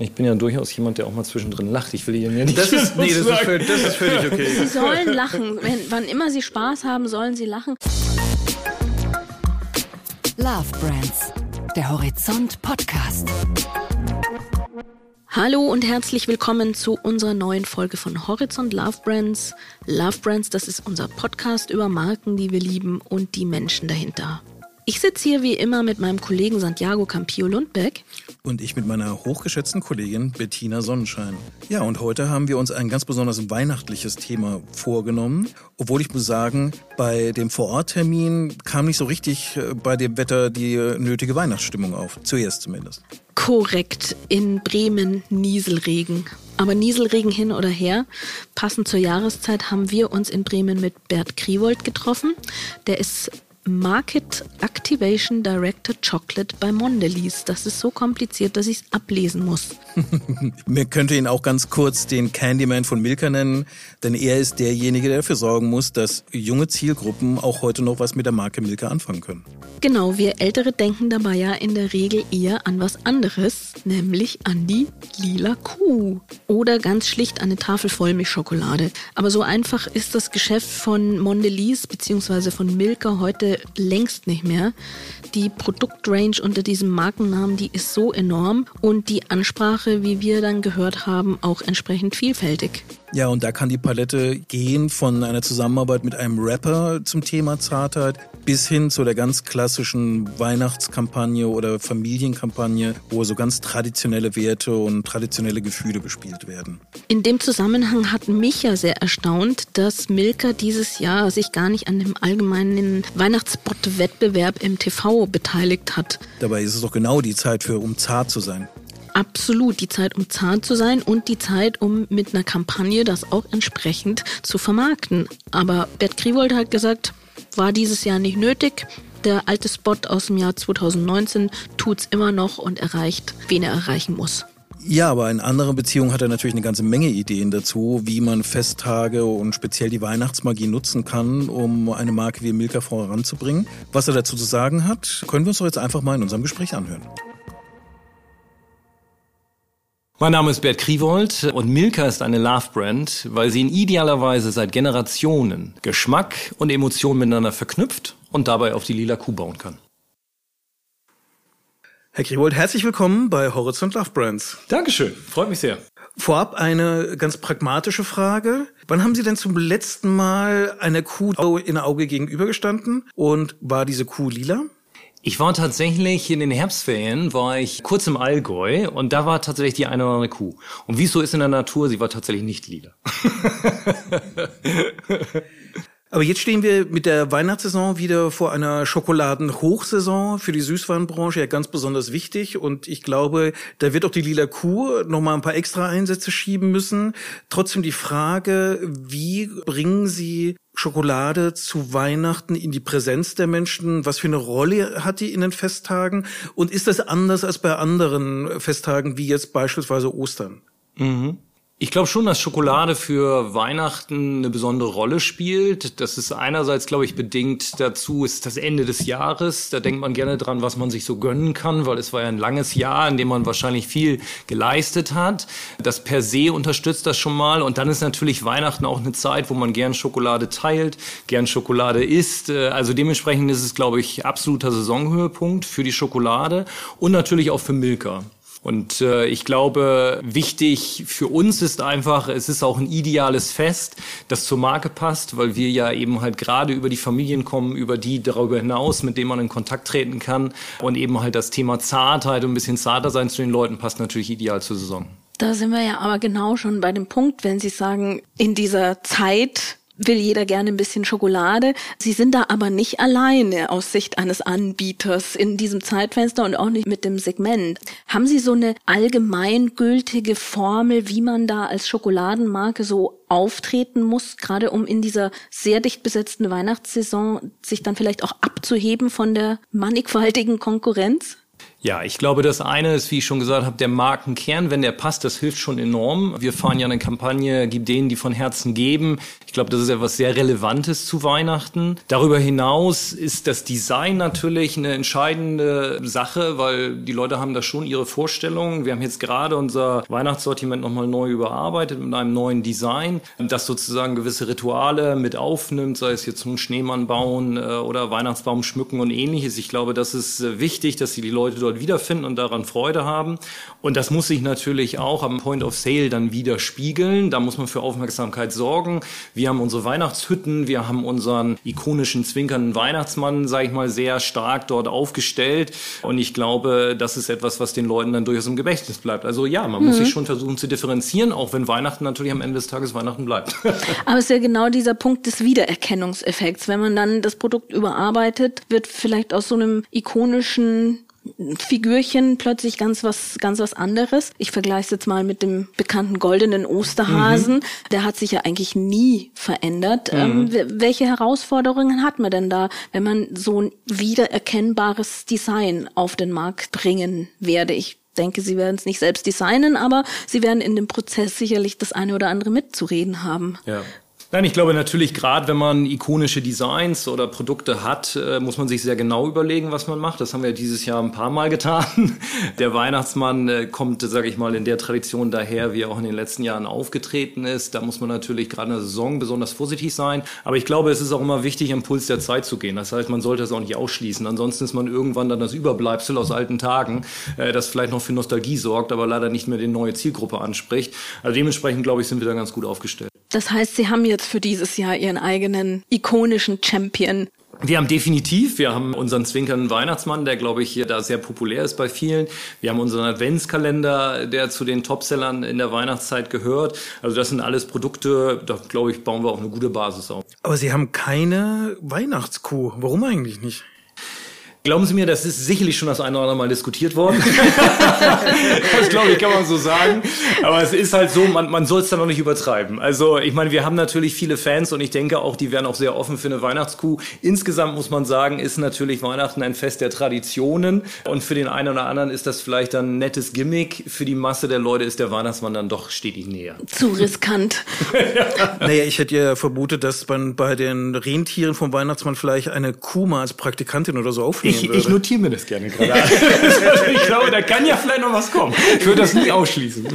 Ich bin ja durchaus jemand, der auch mal zwischendrin lacht. Ich will Ihnen ja nicht. Das ist, nee, das ist, völlig, das ist völlig okay. Sie sollen lachen. Wenn, wann immer Sie Spaß haben, sollen Sie lachen. Love Brands, der Horizont Podcast. Hallo und herzlich willkommen zu unserer neuen Folge von Horizont Love Brands. Love Brands, das ist unser Podcast über Marken, die wir lieben und die Menschen dahinter. Ich sitze hier wie immer mit meinem Kollegen Santiago Campillo Lundbeck. Und ich mit meiner hochgeschätzten Kollegin Bettina Sonnenschein. Ja, und heute haben wir uns ein ganz besonders weihnachtliches Thema vorgenommen. Obwohl ich muss sagen, bei dem Vororttermin kam nicht so richtig äh, bei dem Wetter die nötige Weihnachtsstimmung auf. Zuerst zumindest. Korrekt, in Bremen Nieselregen. Aber Nieselregen hin oder her, passend zur Jahreszeit haben wir uns in Bremen mit Bert Kriewold getroffen. Der ist Market Activation Director Chocolate bei Mondelez. Das ist so kompliziert, dass ich es ablesen muss. Man könnte ihn auch ganz kurz den Candyman von Milka nennen, denn er ist derjenige, der dafür sorgen muss, dass junge Zielgruppen auch heute noch was mit der Marke Milka anfangen können. Genau, wir Ältere denken dabei ja in der Regel eher an was anderes, nämlich an die lila Kuh. Oder ganz schlicht an eine Tafel Vollmilchschokolade. Aber so einfach ist das Geschäft von Mondelez bzw. von Milka heute längst nicht mehr. Die Produktrange unter diesem Markennamen, die ist so enorm und die Ansprache, wie wir dann gehört haben, auch entsprechend vielfältig. Ja, und da kann die Palette gehen von einer Zusammenarbeit mit einem Rapper zum Thema Zartheit bis hin zu der ganz klassischen Weihnachtskampagne oder Familienkampagne, wo so ganz traditionelle Werte und traditionelle Gefühle gespielt werden. In dem Zusammenhang hat mich ja sehr erstaunt, dass Milka dieses Jahr sich gar nicht an dem allgemeinen Weihnachtsspot-Wettbewerb im TV beteiligt hat. Dabei ist es doch genau die Zeit für, um zart zu sein absolut die Zeit, um zart zu sein und die Zeit, um mit einer Kampagne das auch entsprechend zu vermarkten. Aber Bert Kriewold hat gesagt, war dieses Jahr nicht nötig. Der alte Spot aus dem Jahr 2019 tut's immer noch und erreicht, wen er erreichen muss. Ja, aber in anderen Beziehungen hat er natürlich eine ganze Menge Ideen dazu, wie man Festtage und speziell die Weihnachtsmagie nutzen kann, um eine Marke wie Milka voranzubringen. Was er dazu zu sagen hat, können wir uns doch jetzt einfach mal in unserem Gespräch anhören. Mein Name ist Bert Kriewold und Milka ist eine Love-Brand, weil sie in idealer Weise seit Generationen Geschmack und Emotionen miteinander verknüpft und dabei auf die lila Kuh bauen kann. Herr Kriewold, herzlich willkommen bei Horizont Love Brands. Dankeschön, freut mich sehr. Vorab eine ganz pragmatische Frage. Wann haben Sie denn zum letzten Mal einer Kuh in Auge gegenübergestanden und war diese Kuh lila? Ich war tatsächlich in den Herbstferien, war ich kurz im Allgäu und da war tatsächlich die eine oder andere Kuh. Und wie es so ist in der Natur, sie war tatsächlich nicht lila. Aber jetzt stehen wir mit der Weihnachtssaison wieder vor einer Schokoladenhochsaison für die Süßwarenbranche ja ganz besonders wichtig. Und ich glaube, da wird auch die Lila Kuh nochmal ein paar extra Einsätze schieben müssen. Trotzdem die Frage, wie bringen Sie Schokolade zu Weihnachten in die Präsenz der Menschen? Was für eine Rolle hat die in den Festtagen? Und ist das anders als bei anderen Festtagen, wie jetzt beispielsweise Ostern? Mhm. Ich glaube schon, dass Schokolade für Weihnachten eine besondere Rolle spielt. Das ist einerseits, glaube ich, bedingt dazu, ist das Ende des Jahres. Da denkt man gerne dran, was man sich so gönnen kann, weil es war ja ein langes Jahr, in dem man wahrscheinlich viel geleistet hat. Das per se unterstützt das schon mal. Und dann ist natürlich Weihnachten auch eine Zeit, wo man gern Schokolade teilt, gern Schokolade isst. Also dementsprechend ist es, glaube ich, absoluter Saisonhöhepunkt für die Schokolade und natürlich auch für Milka. Und äh, ich glaube, wichtig für uns ist einfach, es ist auch ein ideales Fest, das zur Marke passt, weil wir ja eben halt gerade über die Familien kommen, über die darüber hinaus, mit denen man in Kontakt treten kann. Und eben halt das Thema Zartheit und ein bisschen zarter sein zu den Leuten passt natürlich ideal zur Saison. Da sind wir ja aber genau schon bei dem Punkt, wenn Sie sagen, in dieser Zeit will jeder gerne ein bisschen Schokolade. Sie sind da aber nicht alleine aus Sicht eines Anbieters in diesem Zeitfenster und auch nicht mit dem Segment. Haben Sie so eine allgemeingültige Formel, wie man da als Schokoladenmarke so auftreten muss, gerade um in dieser sehr dicht besetzten Weihnachtssaison sich dann vielleicht auch abzuheben von der mannigfaltigen Konkurrenz? Ja, ich glaube, das eine ist, wie ich schon gesagt habe, der Markenkern. Wenn der passt, das hilft schon enorm. Wir fahren ja eine Kampagne, gib denen, die von Herzen geben. Ich glaube, das ist etwas sehr Relevantes zu Weihnachten. Darüber hinaus ist das Design natürlich eine entscheidende Sache, weil die Leute haben da schon ihre Vorstellungen. Wir haben jetzt gerade unser Weihnachtssortiment nochmal neu überarbeitet mit einem neuen Design, das sozusagen gewisse Rituale mit aufnimmt, sei es jetzt zum Schneemann bauen äh, oder Weihnachtsbaum schmücken und ähnliches. Ich glaube, das ist äh, wichtig, dass die Leute dort dort wiederfinden und daran Freude haben. Und das muss sich natürlich auch am Point of Sale dann widerspiegeln. Da muss man für Aufmerksamkeit sorgen. Wir haben unsere Weihnachtshütten, wir haben unseren ikonischen zwinkernden Weihnachtsmann, sage ich mal, sehr stark dort aufgestellt. Und ich glaube, das ist etwas, was den Leuten dann durchaus im Gedächtnis bleibt. Also ja, man mhm. muss sich schon versuchen zu differenzieren, auch wenn Weihnachten natürlich am Ende des Tages Weihnachten bleibt. Aber es ist ja genau dieser Punkt des Wiedererkennungseffekts. Wenn man dann das Produkt überarbeitet, wird vielleicht aus so einem ikonischen Figürchen plötzlich ganz was, ganz was anderes. Ich vergleiche es jetzt mal mit dem bekannten goldenen Osterhasen. Mhm. Der hat sich ja eigentlich nie verändert. Mhm. Ähm, welche Herausforderungen hat man denn da, wenn man so ein wiedererkennbares Design auf den Markt bringen werde? Ich denke, sie werden es nicht selbst designen, aber sie werden in dem Prozess sicherlich das eine oder andere mitzureden haben. Ja. Nein, ich glaube natürlich, gerade wenn man ikonische Designs oder Produkte hat, äh, muss man sich sehr genau überlegen, was man macht. Das haben wir dieses Jahr ein paar Mal getan. Der Weihnachtsmann äh, kommt, sage ich mal, in der Tradition daher, wie er auch in den letzten Jahren aufgetreten ist. Da muss man natürlich gerade in der Saison besonders vorsichtig sein. Aber ich glaube, es ist auch immer wichtig, am Puls der Zeit zu gehen. Das heißt, man sollte es auch nicht ausschließen. Ansonsten ist man irgendwann dann das Überbleibsel aus alten Tagen, äh, das vielleicht noch für Nostalgie sorgt, aber leider nicht mehr die neue Zielgruppe anspricht. Also dementsprechend, glaube ich, sind wir da ganz gut aufgestellt. Das heißt, Sie haben jetzt für dieses Jahr Ihren eigenen ikonischen Champion wir haben definitiv, wir haben unseren zwinkernden Weihnachtsmann, der glaube ich da sehr populär ist bei vielen. Wir haben unseren Adventskalender, der zu den Topsellern in der Weihnachtszeit gehört. Also das sind alles Produkte, da glaube ich, bauen wir auch eine gute Basis auf. Aber Sie haben keine Weihnachtskuh. Warum eigentlich nicht? Glauben Sie mir, das ist sicherlich schon das eine oder andere Mal diskutiert worden. das glaube ich, kann man so sagen. Aber es ist halt so, man, man soll es dann noch nicht übertreiben. Also ich meine, wir haben natürlich viele Fans und ich denke auch, die wären auch sehr offen für eine Weihnachtskuh. Insgesamt muss man sagen, ist natürlich Weihnachten ein Fest der Traditionen. Und für den einen oder anderen ist das vielleicht dann ein nettes Gimmick. Für die Masse der Leute ist der Weihnachtsmann dann doch stetig näher. Zu riskant. ja. Naja, ich hätte ja vermutet, dass man bei den Rentieren vom Weihnachtsmann vielleicht eine Kuh mal als Praktikantin oder so aufnehmen ich, ich notiere mir das gerne gerade. ich glaube, da kann ja vielleicht noch was kommen. Ich würde das nie ausschließen.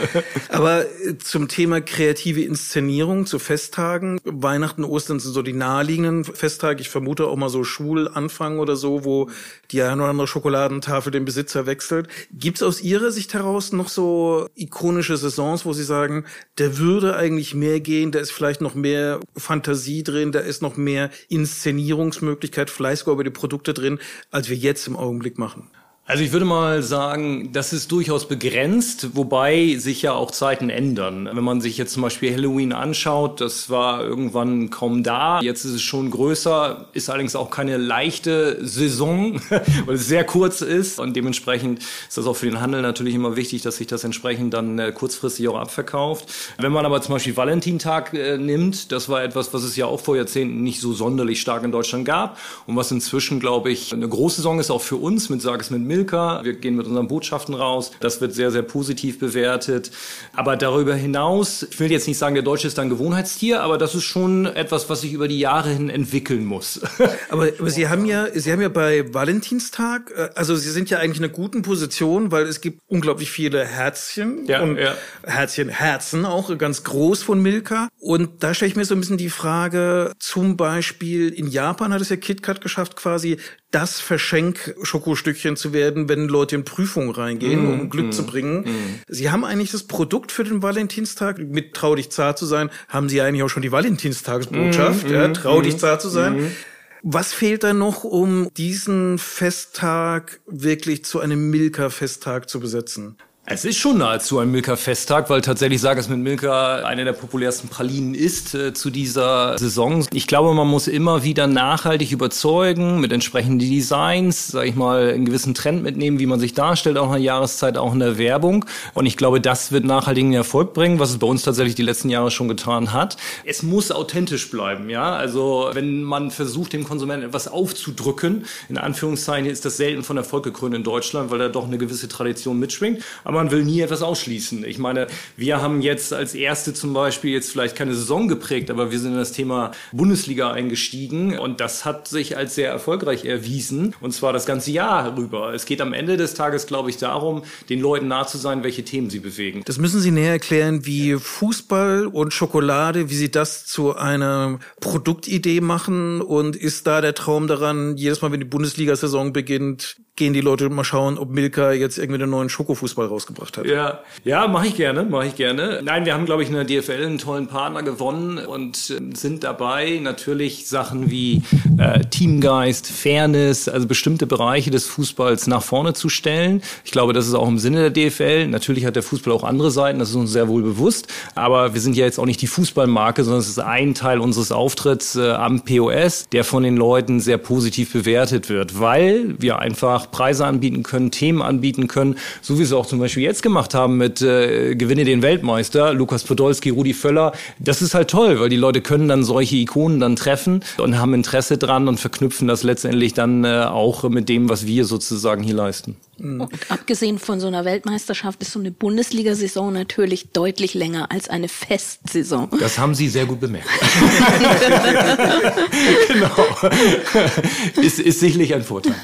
Aber äh, zum Thema kreative Inszenierung zu Festtagen, Weihnachten, Ostern sind so die naheliegenden Festtage. Ich vermute auch mal so Schulanfang oder so, wo die eine oder andere Schokoladentafel den Besitzer wechselt. Gibt es aus Ihrer Sicht heraus noch so ikonische Saisons, wo Sie sagen, der würde eigentlich mehr gehen, da ist vielleicht noch mehr Fantasie drin, da ist noch mehr Inszenierungsmöglichkeit, vielleicht sogar über die Produkte drin, als wir jetzt im Augenblick machen? Also ich würde mal sagen, das ist durchaus begrenzt, wobei sich ja auch Zeiten ändern. Wenn man sich jetzt zum Beispiel Halloween anschaut, das war irgendwann kaum da. Jetzt ist es schon größer, ist allerdings auch keine leichte Saison, weil es sehr kurz ist. Und dementsprechend ist das auch für den Handel natürlich immer wichtig, dass sich das entsprechend dann äh, kurzfristig auch abverkauft. Wenn man aber zum Beispiel Valentintag äh, nimmt, das war etwas, was es ja auch vor Jahrzehnten nicht so sonderlich stark in Deutschland gab und was inzwischen, glaube ich, eine große Saison ist auch für uns mit Sag es mit Milch Milka. Wir gehen mit unseren Botschaften raus. Das wird sehr, sehr positiv bewertet. Aber darüber hinaus, ich will jetzt nicht sagen, der Deutsche ist ein Gewohnheitstier, aber das ist schon etwas, was sich über die Jahre hin entwickeln muss. aber, aber Sie haben ja, Sie haben ja bei Valentinstag, äh, also Sie sind ja eigentlich in einer guten Position, weil es gibt unglaublich viele Herzchen ja, und ja. Herzchen, Herzen auch ganz groß von Milka. Und da stelle ich mir so ein bisschen die Frage, zum Beispiel in Japan hat es ja KitKat geschafft, quasi das Verschenk-Schokostückchen zu werden, wenn Leute in Prüfungen reingehen, mm, um Glück mm, zu bringen. Mm. Sie haben eigentlich das Produkt für den Valentinstag, mit trau dich zart zu sein, haben Sie eigentlich auch schon die Valentinstagsbotschaft, mm, ja, trau dich zart zu sein. Was fehlt da noch, um diesen Festtag wirklich zu einem Milka-Festtag zu besetzen? Es ist schon nahezu ein Milka-Festtag, weil tatsächlich sage es mit Milka eine der populärsten Pralinen ist äh, zu dieser Saison. Ich glaube, man muss immer wieder nachhaltig überzeugen mit entsprechenden Designs, sage ich mal, einen gewissen Trend mitnehmen, wie man sich darstellt, auch in der Jahreszeit, auch in der Werbung. Und ich glaube, das wird nachhaltigen Erfolg bringen, was es bei uns tatsächlich die letzten Jahre schon getan hat. Es muss authentisch bleiben, ja. Also wenn man versucht, dem Konsumenten etwas aufzudrücken, in Anführungszeichen ist das selten von Erfolg gekrönt in Deutschland, weil da doch eine gewisse Tradition mitschwingt. Aber man will nie etwas ausschließen. Ich meine, wir haben jetzt als erste zum Beispiel jetzt vielleicht keine Saison geprägt, aber wir sind in das Thema Bundesliga eingestiegen und das hat sich als sehr erfolgreich erwiesen und zwar das ganze Jahr rüber. Es geht am Ende des Tages, glaube ich, darum, den Leuten nah zu sein, welche Themen sie bewegen. Das müssen Sie näher erklären, wie Fußball und Schokolade, wie Sie das zu einer Produktidee machen und ist da der Traum daran, jedes Mal, wenn die Bundesliga-Saison beginnt, gehen die Leute mal schauen, ob Milka jetzt irgendwie einen neuen Schokofußball rausgebracht hat. Ja, ja, mache ich gerne, mache ich gerne. Nein, wir haben, glaube ich, in der DFL einen tollen Partner gewonnen und äh, sind dabei natürlich Sachen wie äh, Teamgeist, Fairness, also bestimmte Bereiche des Fußballs nach vorne zu stellen. Ich glaube, das ist auch im Sinne der DFL. Natürlich hat der Fußball auch andere Seiten, das ist uns sehr wohl bewusst. Aber wir sind ja jetzt auch nicht die Fußballmarke, sondern es ist ein Teil unseres Auftritts äh, am POS, der von den Leuten sehr positiv bewertet wird, weil wir einfach Preise anbieten können, Themen anbieten können, so wie es auch zum Beispiel jetzt gemacht haben mit äh, Gewinne den Weltmeister, Lukas Podolski, Rudi Völler. Das ist halt toll, weil die Leute können dann solche Ikonen dann treffen und haben Interesse dran und verknüpfen das letztendlich dann äh, auch mit dem, was wir sozusagen hier leisten. Und abgesehen von so einer Weltmeisterschaft ist so eine Bundesliga-Saison natürlich deutlich länger als eine Festsaison. Das haben Sie sehr gut bemerkt. genau. Ist, ist sicherlich ein Vorteil.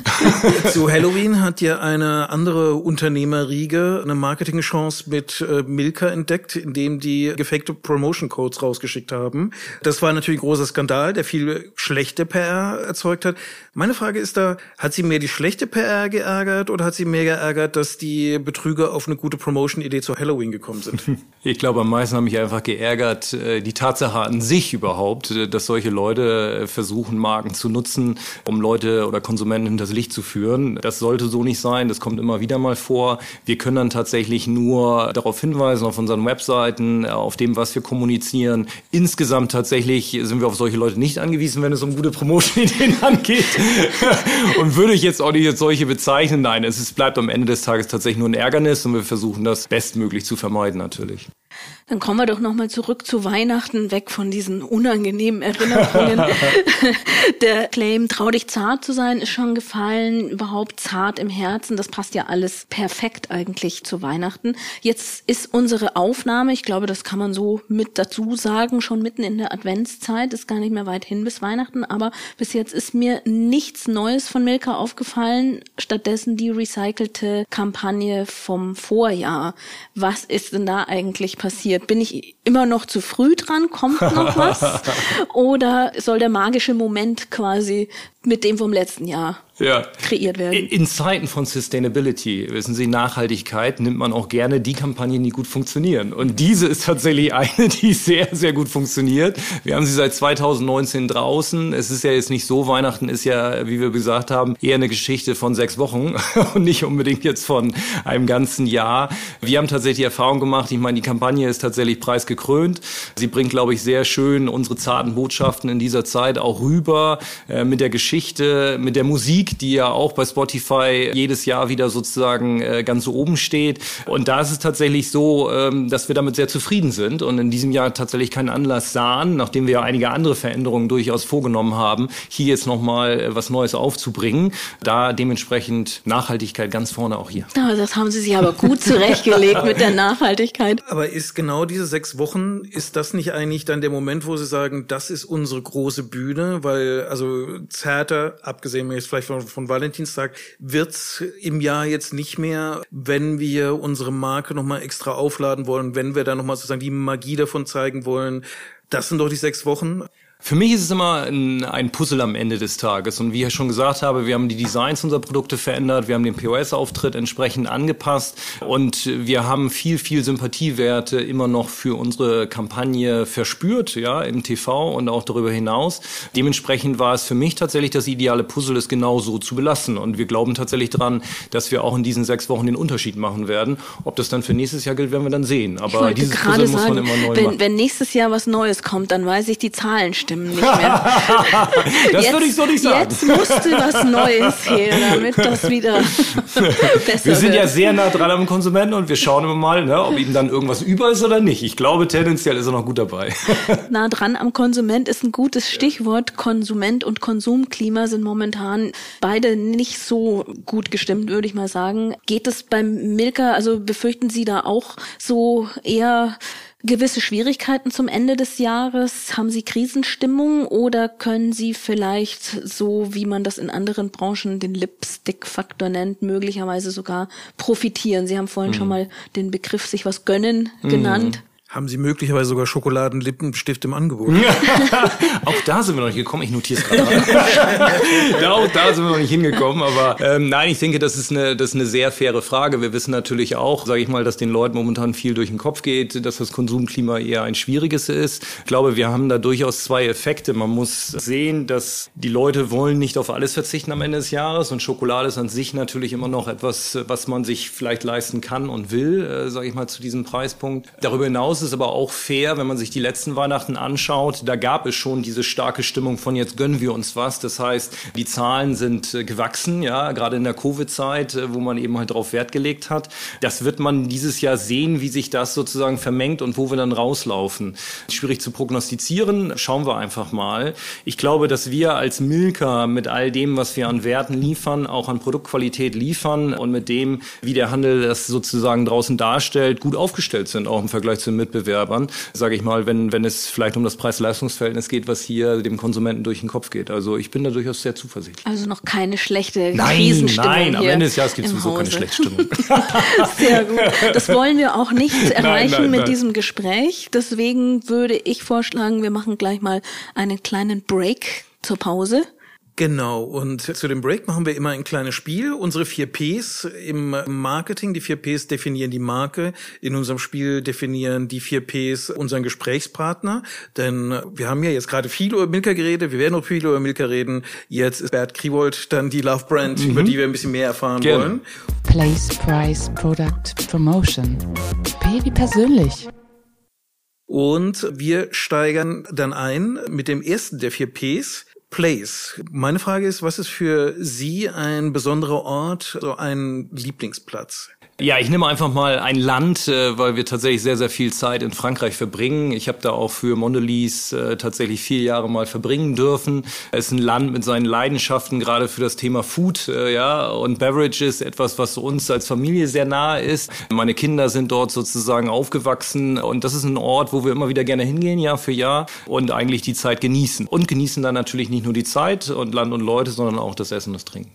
Zu Halloween hat ja eine andere Unternehmerriege eine Marketingchance mit äh, Milka entdeckt, indem die gefakte Promotion Codes rausgeschickt haben. Das war natürlich ein großer Skandal, der viel schlechte PR erzeugt hat. Meine Frage ist da, hat sie mehr die schlechte PR geärgert oder hat sie mehr geärgert, dass die Betrüger auf eine gute Promotion-Idee zu Halloween gekommen sind? Ich glaube, am meisten haben mich einfach geärgert, äh, die Tatsache an sich überhaupt, äh, dass solche Leute äh, versuchen, Marken zu nutzen, um Leute oder Konsumenten hinters Licht zu führen. Das sollte so nicht sein, das kommt immer wieder mal vor. Wir können dann tatsächlich nur darauf hinweisen, auf unseren Webseiten, auf dem, was wir kommunizieren. Insgesamt tatsächlich sind wir auf solche Leute nicht angewiesen, wenn es um gute Promotion-Ideen angeht. und würde ich jetzt auch nicht als solche bezeichnen. Nein, es ist, bleibt am Ende des Tages tatsächlich nur ein Ärgernis und wir versuchen das bestmöglich zu vermeiden natürlich. Dann kommen wir doch nochmal zurück zu Weihnachten, weg von diesen unangenehmen Erinnerungen. Der Claim, trau dich zart zu sein, ist schon gefallen. Überhaupt zart im Herzen, das passt ja alles perfekt eigentlich zu Weihnachten. Jetzt ist unsere Aufnahme, ich glaube, das kann man so mit dazu sagen, schon mitten in der Adventszeit, ist gar nicht mehr weit hin bis Weihnachten, aber bis jetzt ist mir nichts Neues von Milka aufgefallen. Stattdessen die recycelte Kampagne vom Vorjahr. Was ist denn da eigentlich passiert? Bin ich immer noch zu früh dran? Kommt noch was? Oder soll der magische Moment quasi mit dem vom letzten Jahr ja. kreiert werden. In Zeiten von Sustainability, wissen Sie, Nachhaltigkeit, nimmt man auch gerne die Kampagnen, die gut funktionieren. Und diese ist tatsächlich eine, die sehr, sehr gut funktioniert. Wir haben sie seit 2019 draußen. Es ist ja jetzt nicht so, Weihnachten ist ja, wie wir gesagt haben, eher eine Geschichte von sechs Wochen und nicht unbedingt jetzt von einem ganzen Jahr. Wir haben tatsächlich die Erfahrung gemacht, ich meine, die Kampagne ist tatsächlich preisgekrönt. Sie bringt, glaube ich, sehr schön unsere zarten Botschaften in dieser Zeit auch rüber äh, mit der Geschichte, mit der Musik, die ja auch bei Spotify jedes Jahr wieder sozusagen äh, ganz oben steht. Und da ist es tatsächlich so, ähm, dass wir damit sehr zufrieden sind und in diesem Jahr tatsächlich keinen Anlass sahen, nachdem wir ja einige andere Veränderungen durchaus vorgenommen haben, hier jetzt nochmal äh, was Neues aufzubringen. Da dementsprechend Nachhaltigkeit ganz vorne auch hier. Ja, das haben Sie sich aber gut zurechtgelegt mit der Nachhaltigkeit. Aber ist genau diese sechs Wochen, ist das nicht eigentlich dann der Moment, wo Sie sagen, das ist unsere große Bühne? Weil, also Zerter, abgesehen jetzt vielleicht von, von Valentinstag, wird's im Jahr jetzt nicht mehr, wenn wir unsere Marke nochmal extra aufladen wollen, wenn wir da nochmal sozusagen die Magie davon zeigen wollen. Das sind doch die sechs Wochen. Für mich ist es immer ein, ein, Puzzle am Ende des Tages. Und wie ich schon gesagt habe, wir haben die Designs unserer Produkte verändert, wir haben den POS-Auftritt entsprechend angepasst und wir haben viel, viel Sympathiewerte immer noch für unsere Kampagne verspürt, ja, im TV und auch darüber hinaus. Dementsprechend war es für mich tatsächlich das ideale Puzzle, es genau so zu belassen. Und wir glauben tatsächlich daran, dass wir auch in diesen sechs Wochen den Unterschied machen werden. Ob das dann für nächstes Jahr gilt, werden wir dann sehen. Aber dieses Puzzle muss man immer neu wenn, machen. Wenn nächstes Jahr was Neues kommt, dann weiß ich die Zahlen stimmen stimmen nicht mehr. das würde ich so nicht sagen. Jetzt musste was Neues her, damit das wieder besser Wir sind wird. ja sehr nah dran am Konsumenten und wir schauen immer mal, ne, ob ihm dann irgendwas über ist oder nicht. Ich glaube, tendenziell ist er noch gut dabei. nah dran am Konsument ist ein gutes Stichwort. Konsument und Konsumklima sind momentan beide nicht so gut gestimmt, würde ich mal sagen. Geht es beim Milka, also befürchten Sie da auch so eher gewisse Schwierigkeiten zum Ende des Jahres? Haben Sie Krisenstimmung oder können Sie vielleicht so, wie man das in anderen Branchen den Lipstick-Faktor nennt, möglicherweise sogar profitieren? Sie haben vorhin mhm. schon mal den Begriff sich was gönnen mhm. Haben Sie möglicherweise sogar Schokoladenlippenstift im Angebot? auch da sind wir noch nicht gekommen. Ich notiere es gerade. auch da sind wir noch nicht hingekommen. Aber ähm, nein, ich denke, das ist, eine, das ist eine sehr faire Frage. Wir wissen natürlich auch, sage ich mal, dass den Leuten momentan viel durch den Kopf geht, dass das Konsumklima eher ein schwieriges ist. Ich glaube, wir haben da durchaus zwei Effekte. Man muss sehen, dass die Leute wollen nicht auf alles verzichten am Ende des Jahres. Und Schokolade ist an sich natürlich immer noch etwas, was man sich vielleicht leisten kann und will, äh, sage ich mal, zu diesem Preispunkt. Darüber hinaus ist aber auch fair, wenn man sich die letzten Weihnachten anschaut. Da gab es schon diese starke Stimmung von jetzt gönnen wir uns was. Das heißt, die Zahlen sind äh, gewachsen, ja, gerade in der Covid-Zeit, äh, wo man eben halt darauf Wert gelegt hat. Das wird man dieses Jahr sehen, wie sich das sozusagen vermengt und wo wir dann rauslaufen. Schwierig zu prognostizieren. Schauen wir einfach mal. Ich glaube, dass wir als Milka mit all dem, was wir an Werten liefern, auch an Produktqualität liefern und mit dem, wie der Handel das sozusagen draußen darstellt, gut aufgestellt sind, auch im Vergleich zu den Mitbewerbern, sage ich mal, wenn, wenn es vielleicht um das Preis-Leistungs-Verhältnis geht, was hier dem Konsumenten durch den Kopf geht. Also ich bin da durchaus sehr zuversichtlich. Also noch keine schlechte nein, Krisenstimmung Nein, am Ende des Jahres gibt es sowieso keine schlechte Stimmung. sehr gut. Das wollen wir auch nicht erreichen nein, nein, mit diesem Gespräch. Deswegen würde ich vorschlagen, wir machen gleich mal einen kleinen Break zur Pause. Genau, und zu dem Break machen wir immer ein kleines Spiel. Unsere vier Ps im Marketing, die vier Ps definieren die Marke. In unserem Spiel definieren die vier Ps unseren Gesprächspartner. Denn wir haben ja jetzt gerade viel über Milka geredet, wir werden noch viel über Milka reden. Jetzt ist Bert Kriwold dann die Love Brand, mhm. über die wir ein bisschen mehr erfahren Gerne. wollen. Place, Price, Product, Promotion. P wie persönlich. Und wir steigern dann ein mit dem ersten der vier Ps, Place. Meine Frage ist, was ist für Sie ein besonderer Ort, so ein Lieblingsplatz? Ja, ich nehme einfach mal ein Land, äh, weil wir tatsächlich sehr, sehr viel Zeit in Frankreich verbringen. Ich habe da auch für Mondelez äh, tatsächlich vier Jahre mal verbringen dürfen. Es ist ein Land mit seinen Leidenschaften, gerade für das Thema Food äh, ja, und Beverages, etwas, was uns als Familie sehr nahe ist. Meine Kinder sind dort sozusagen aufgewachsen und das ist ein Ort, wo wir immer wieder gerne hingehen, Jahr für Jahr und eigentlich die Zeit genießen. Und genießen dann natürlich nicht nur die Zeit und Land und Leute, sondern auch das Essen und das Trinken.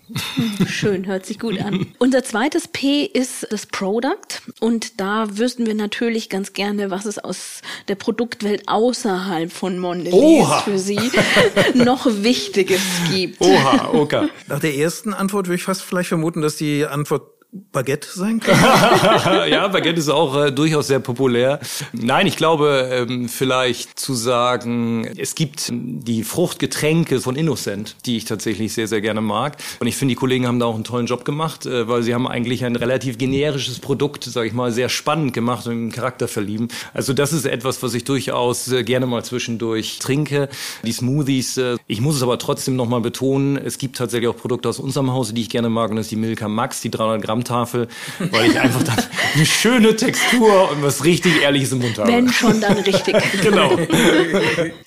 Schön, hört sich gut an. Unser zweites P ist das Product. Und da wüssten wir natürlich ganz gerne, was es aus der Produktwelt außerhalb von Mondelez für Sie noch Wichtiges gibt. Oha, okay. Nach der ersten Antwort würde ich fast vielleicht vermuten, dass die Antwort Baguette sein kann? ja, Baguette ist auch äh, durchaus sehr populär. Nein, ich glaube, ähm, vielleicht zu sagen, es gibt die Fruchtgetränke von Innocent, die ich tatsächlich sehr, sehr gerne mag. Und ich finde, die Kollegen haben da auch einen tollen Job gemacht, äh, weil sie haben eigentlich ein relativ generisches Produkt, sage ich mal, sehr spannend gemacht und einen Charakter verlieben. Also das ist etwas, was ich durchaus äh, gerne mal zwischendurch trinke. Die Smoothies, äh, ich muss es aber trotzdem nochmal betonen, es gibt tatsächlich auch Produkte aus unserem Hause, die ich gerne mag. Und das ist die Milka Max, die 300 Gramm Stammtafel, weil ich einfach dann eine schöne Textur und was richtig Ehrliches im Mund habe. Wenn schon, dann richtig. genau.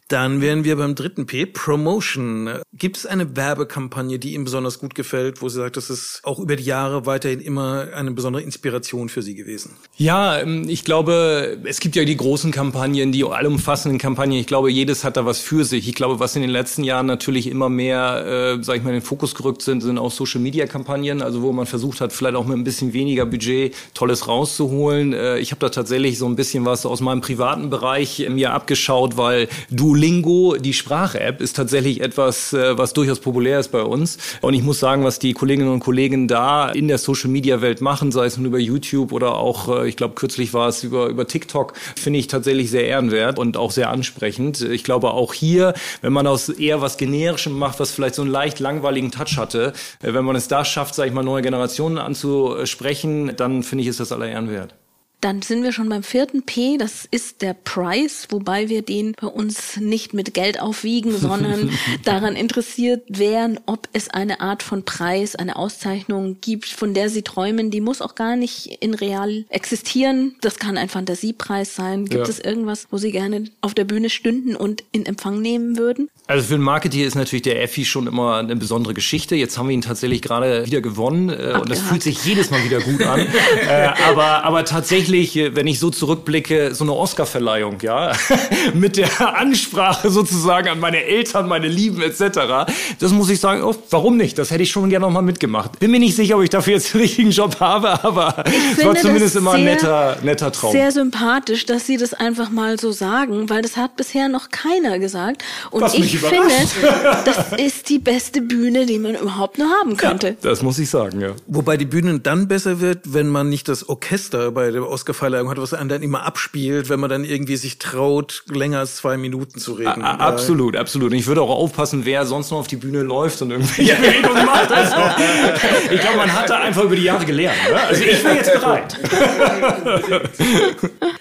Dann wären wir beim dritten P, Promotion. Gibt es eine Werbekampagne, die Ihnen besonders gut gefällt, wo Sie sagt, das ist auch über die Jahre weiterhin immer eine besondere Inspiration für Sie gewesen? Ja, ähm, ich glaube, es gibt ja die großen Kampagnen, die allumfassenden Kampagnen. Ich glaube, jedes hat da was für sich. Ich glaube, was in den letzten Jahren Jahren natürlich immer mehr, äh, sag ich mal, in den Fokus gerückt sind, sind auch Social-Media-Kampagnen, also wo man versucht hat, vielleicht auch mit ein bisschen weniger Budget Tolles rauszuholen. Äh, ich habe da tatsächlich so ein bisschen was aus meinem privaten Bereich mir abgeschaut, weil Duolingo, die Sprache-App, ist tatsächlich etwas, äh, was durchaus populär ist bei uns. Und ich muss sagen, was die Kolleginnen und Kollegen da in der Social-Media-Welt machen, sei es nun über YouTube oder auch, äh, ich glaube, kürzlich war es über, über TikTok, finde ich tatsächlich sehr ehrenwert und auch sehr ansprechend. Ich glaube auch hier, wenn man aus eher was Generischem macht, was vielleicht so einen leicht langweiligen Touch hatte, äh, wenn man es da schafft, sage ich mal, neue Generationen anzusprechen, dann finde ich, ist das aller Ehren wert. Dann sind wir schon beim vierten P, das ist der Preis, wobei wir den bei uns nicht mit Geld aufwiegen, sondern daran interessiert wären, ob es eine Art von Preis, eine Auszeichnung gibt, von der Sie träumen. Die muss auch gar nicht in real existieren. Das kann ein Fantasiepreis sein. Gibt ja. es irgendwas, wo Sie gerne auf der Bühne stünden und in Empfang nehmen würden? Also für den Marketeer ist natürlich der Effi schon immer eine besondere Geschichte. Jetzt haben wir ihn tatsächlich gerade wieder gewonnen äh, und das fühlt sich jedes Mal wieder gut an. äh, aber, aber tatsächlich tatsächlich, wenn ich so zurückblicke, so eine Oscarverleihung, ja, mit der Ansprache sozusagen an meine Eltern, meine Lieben etc. Das muss ich sagen, oh, warum nicht? Das hätte ich schon gerne noch mal mitgemacht. Bin mir nicht sicher, ob ich dafür jetzt den richtigen Job habe, aber es war zumindest immer ein netter, netter Traum. Sehr sympathisch, dass Sie das einfach mal so sagen, weil das hat bisher noch keiner gesagt. Und Was ich finde, das ist die beste Bühne, die man überhaupt nur haben könnte. Ja, das muss ich sagen, ja. Wobei die Bühne dann besser wird, wenn man nicht das Orchester bei der Oscar Oscarverleihung hat, was einen dann immer abspielt, wenn man dann irgendwie sich traut, länger als zwei Minuten zu reden. A absolut, absolut. Und ich würde auch aufpassen, wer sonst noch auf die Bühne läuft und irgendwelche Redungen macht. Also, ich glaube, man hat da einfach über die Jahre gelernt. Ne? Also ich bin jetzt bereit.